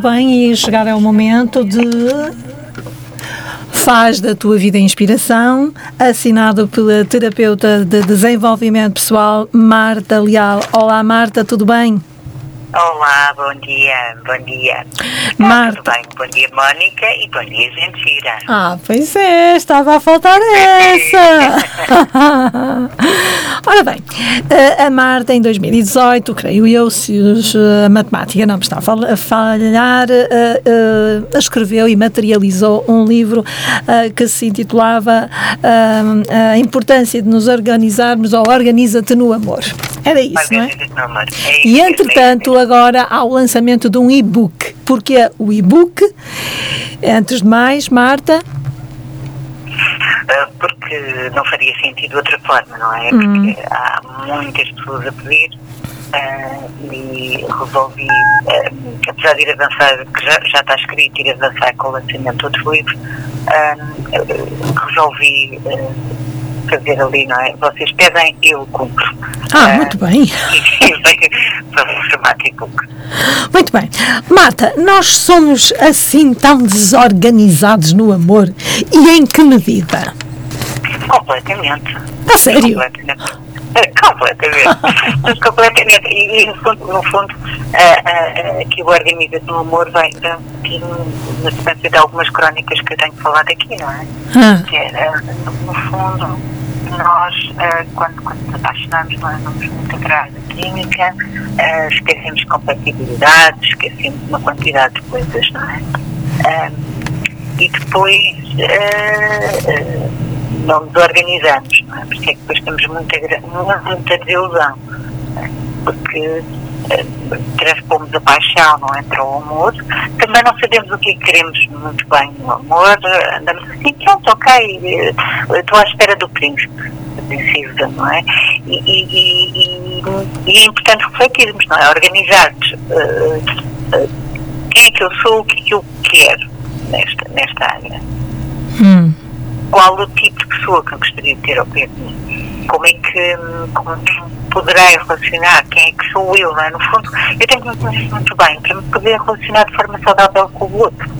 bem e chegar ao momento de Faz da tua vida inspiração, assinado pela terapeuta de desenvolvimento pessoal Marta Leal. Olá Marta, tudo bem? Olá, bom dia, bom dia. Marta. Bem, bom dia Mónica e bom dia Gentira. Ah, pois é, estava a faltar essa. Ora bem, a Marta em 2018, creio eu, se a matemática não me está a falhar, escreveu e materializou um livro que se intitulava A Importância de nos organizarmos ou Organiza-te no Amor. Era isso, não é? No amor. É isso E entretanto, agora há o lançamento de um e-book. Porque o e-book, antes de mais, Marta, Ah, Porque não faria sentido de outra forma, não é? Porque há muitas pessoas a pedir ah, e resolvi, ah, apesar de ir avançar, que já, já está escrito, ir avançar com o lançamento de outro livro, ah, resolvi fazer ali, não é? Vocês pedem, eu cumpro. Ah, muito bem. Formato e-book. Muito bem. Marta, nós somos assim tão desorganizados no amor e em que medida? Completamente. A sério? Completamente. É, Completamente. Completamente. E, e, no fundo, no fundo ah, ah, que o Organiza no Amor vem aqui na sequência de algumas crónicas que eu tenho falado aqui, não é? Ah, Que é, no fundo, nós, ah, quando, quando nos apaixonamos, nós vamos muito atrás da química, ah, esquecemos compatibilidade, esquecemos uma quantidade de coisas, não é? E depois ah, não nos organizamos, não é? Porque é que depois temos muita, muita desilusão, é? porque transpomos a paixão, não? Para o amor, também não sabemos o que é que queremos muito bem no amor, andamos assim, pronto, ok, eh, estou à espera do príncipe, princesa, não é? E, e- e- e- é importante refletirmos, não é? Organizar-nos. ah, ah, quem é que eu sou, o que é que eu quero nesta, nesta área? hum, qual o tipo de pessoa que eu gostaria de ter ao pé de mim? Como é que, como é que poderei relacionar? Quem é que sou eu, não é? No fundo, eu tenho que me conhecer muito bem para me poder relacionar de forma saudável com o outro.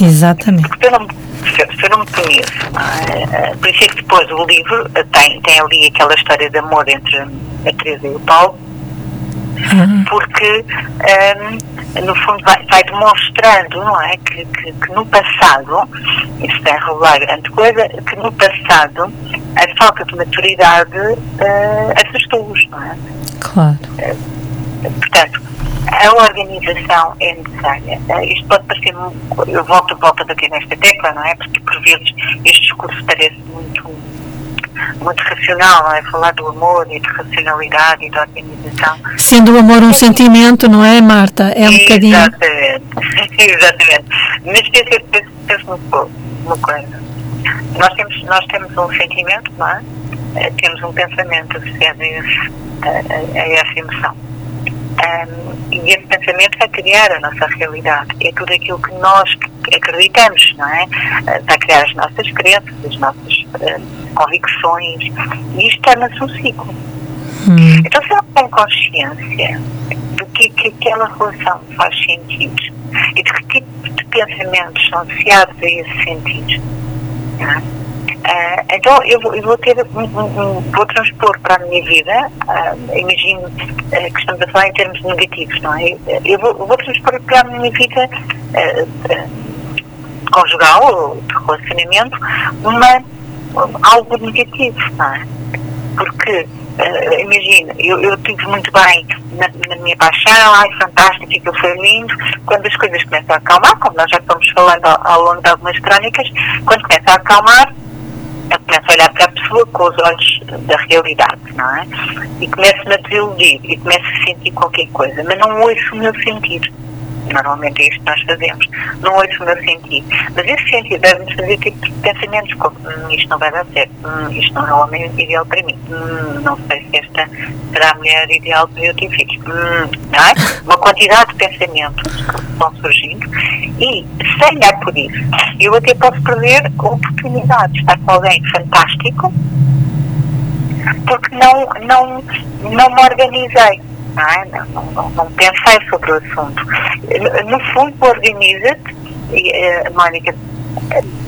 exatamente. Porque eu não, se, eu não me conheço, é? Eh, por isso é que depois o livro eh, tem, tem ali aquela história de amor entre a Teresa e o Paulo, Ah, porque ehm, no fundo vai, vai demonstrando, não é, que, que, que no passado, isso tem a revelar grande coisa, que no passado a falta de maturidade eh, assustou-os, não é? claro. Portanto, a organização é necessária. Eh, Isto pode parecer, mu- eu volto, volto bater nesta tecla, não é? Porque por vezes este discurso parece muito, muito racional, não é? Falar do amor e de racionalidade e de organização. Sendo o amor um sentimento, não é, Marta? É um bocadinho. Exatamente. Exatamente. Mas pensa uma, co- uma coisa. Nós temos, nós temos um sentimento, não é? Eh, Temos um pensamento associado a, esse, a, a- essa emoção. Ahm, e esse pensamento vai criar a nossa realidade. É tudo aquilo que nós acreditamos, não é? Eh, Vai criar as nossas crenças, as nossas eh, convicções. E isto torna-se um ciclo. Hum, Então, se não tenho consciência do que, que aquela relação faz sentido e de que tipo de pensamentos são associados a esse sentido, Ah, então eu vou, eu vou ter, vou transpor para a minha vida, ah, imagino ah, que estamos a falar em termos negativos, não é? Eu vou, vou transpor para a minha vida conjugal, de relacionamento, uma, algo negativo, não é? Porque, eh, imagina, eu, eu estive muito bem na, na minha paixão, ai, fantástico, aquilo foi lindo. Quando as coisas começam a acalmar, como nós já estamos falando ao, ao longo de algumas crónicas, quando começa a acalmar, eu começo a olhar para a pessoa com os olhos da realidade, não é? E começo-me a desiludir e começo a sentir qualquer coisa, mas não ouço o meu sentido. Normalmente é isto que nós fazemos. Não ouço o meu sentido. Mas esse sentido deve-nos fazer tipo pensamentos como hum, isto não vai dar certo, hum, isto não é o homem ideal para mim, hum, não sei se esta será a mulher ideal para eu ter filhos. Hum, é? Uma quantidade de pensamentos que vão surgindo e, sem olhar por isso, eu até posso perder a oportunidade de estar com alguém fantástico porque não, não, não me organizei é? não, não, não pensei sobre o assunto. No fundo, organiza-te, uh, Mónica,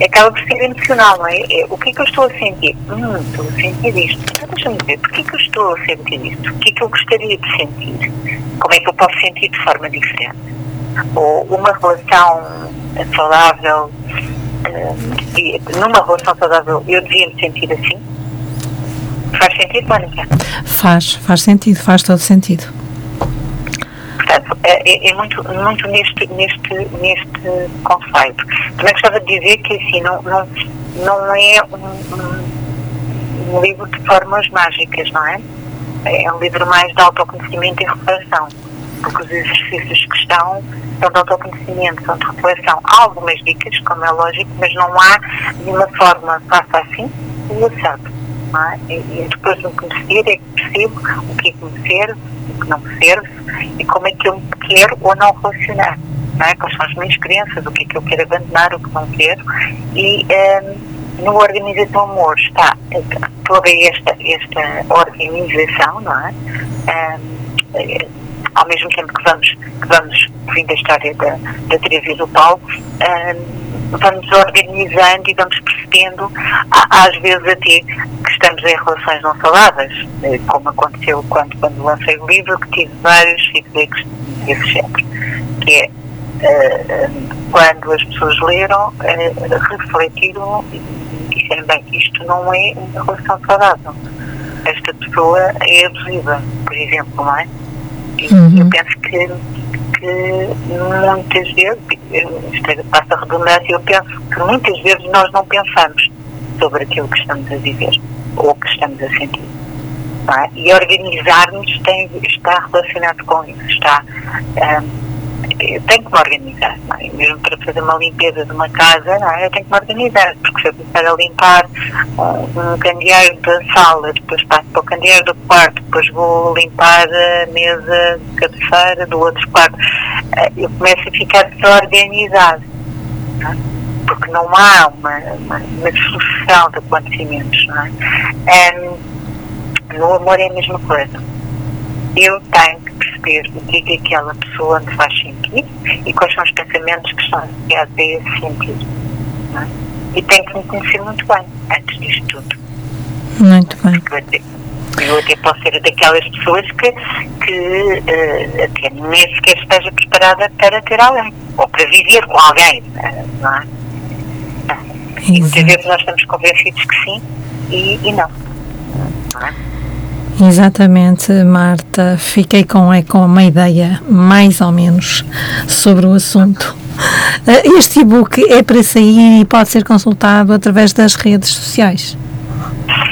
acaba por ser emocional, não é? é? O que é que eu estou a sentir? Hum, estou a sentir isto. Então deixa-me ver, porquê que eu estou a sentir isto? O que é que eu gostaria de sentir? Como é que eu posso sentir de forma diferente? Ou uma relação saudável, uh, numa relação saudável, eu devia me sentir assim? Faz sentido, Mónica? Faz, faz sentido, faz todo sentido. Portanto, é, é, é, muito, muito neste, neste, neste conceito. Também gostava de dizer que assim, não, não, não é um, um, um livro de formas mágicas, não é? É um livro mais de autoconhecimento e reflexão, porque os exercícios que estão são de autoconhecimento, são de reflexão. Há algumas dicas, como é lógico, mas não há nenhuma forma, faça assim, e sabe. É? E, depois de me conhecer é que percebo o que é que me serve, o que não me serve e como é que eu quero ou não relacionar. Não é? Quais são as minhas crenças, o que é que eu quero abandonar, o que não quero. E um, ehm, no Organização Amor está toda esta, esta organização, não é? Um, ehm, ao mesmo tempo que vamos, que vamos vindo a história da, da Teresa e do Paulo, um, ehm, vamos organizando e vamos percebendo, às vezes até estamos em relações não saudáveis, eh, como aconteceu quando, quando lancei o livro, que tive vários feedbacks desse género, que é uh, quando as pessoas leram, refletiram e disseram, bem, isto não é uma relação saudável. Esta pessoa é abusiva, por exemplo, não é? E uhum. eu penso que que muitas vezes, isto é, passa a redundância, eu penso que muitas vezes nós não pensamos sobre aquilo que estamos a viver ou que estamos a sentir. É? E organizar-nos está relacionado com isso, está. Um, eu tenho que me organizar, é? mesmo para fazer uma limpeza de uma casa, não é? eu tenho que me organizar, porque se eu começar a limpar um, um candeeiro da sala, depois passo para o candeeiro do quarto, depois vou limpar a mesa de cabeceira do outro quarto, eh, eu começo a ficar desorganizado, não é? Porque não há uma, uma, uma sucessão de acontecimentos. Não é? Um, no amor é a mesma coisa. Eu tenho perceber o que é que aquela pessoa me faz sentir e quais são os pensamentos que estão associados a esse sentido. É? E tenho que me conhecer muito bem antes disto tudo. Muito bem. eu até posso ser daquelas pessoas que, que uh, até nem sequer esteja preparada para ter alguém ou para viver com alguém, não é? E muitas vezes nós estamos convencidos que sim e, e não. não é? Exatamente, Marta. Fiquei com, é, com uma ideia, mais ou menos, sobre o assunto. Eh, este e-book é para sair e pode ser consultado através das redes sociais.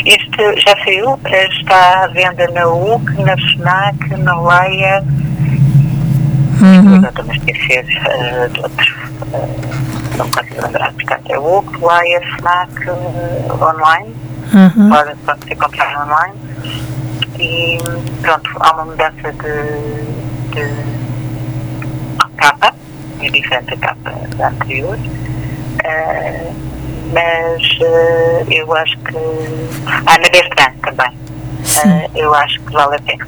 Este já saiu, está à venda na UC, na FNAC, na Leia. Uhum. Estou a esquecer uh, de outros. Uh, não consigo lembrar, portanto, é Leia, FNAC, uh, online. Uhum. Pode, pode ser comprado online e pronto, há uma mudança de, de capa, é diferente da capa da anterior, uh, mas uh, eu acho que. Ah, na Bertrand também. Uh, eu acho que vale a pena.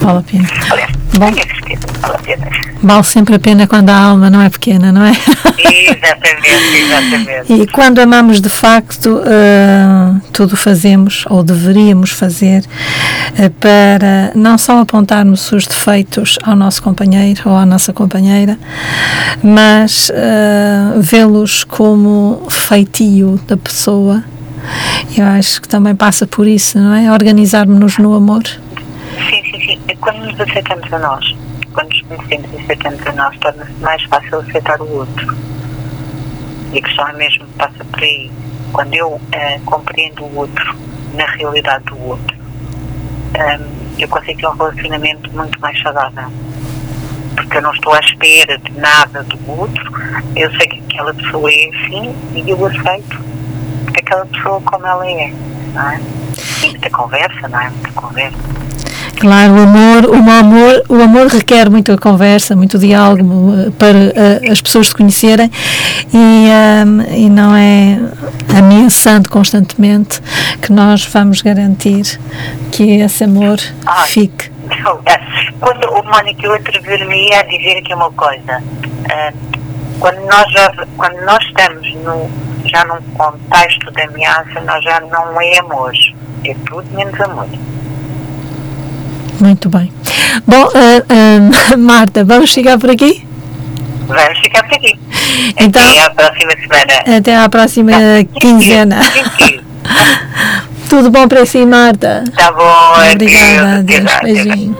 Vale a pena. Aliás, Bom, vale a pena. Vale sempre a pena quando a alma não é pequena, não é? Exatamente, exatamente. E quando amamos de facto, uh, tudo fazemos, ou deveríamos fazer, uh, para não só apontarmos os defeitos ao nosso companheiro ou à nossa companheira, mas uh, vê-los como feitio da pessoa. Eu acho que também passa por isso, não é? Organizarmos-nos no amor. É quando nos aceitamos a nós, quando nos conhecemos e aceitamos a nós, torna-se mais fácil aceitar o outro. E a questão é mesmo, passa por aí. Quando eu uh, compreendo o outro, na realidade do outro, um, ehm, eu consigo ter um relacionamento muito mais saudável. Porque eu não estou à espera de nada do outro, eu sei que aquela pessoa é assim e eu aceito aquela pessoa como ela é. Não é? E muita conversa, não é? Muita conversa. Claro, o amor, o amor, o amor requer muita conversa, muito diálogo para uh, as pessoas se conhecerem e, um, e não é ameaçando constantemente que nós vamos garantir que esse amor fique. É, quando o Mónica, eu atrever-me a dizer aqui uma coisa. Ah, quando nós, já, quando nós estamos no, já num contexto de ameaça, nós já não é amor. É tudo menos amor. Muito bem. Bom, ah, ah, Marta, vamos chegar por aqui? Vamos ficar por aqui. Então- Até à próxima semana. Até à próxima quinzena. Tudo bom para si, Marta? Tá bom, Obrigada, Deus. até já. Beijinho.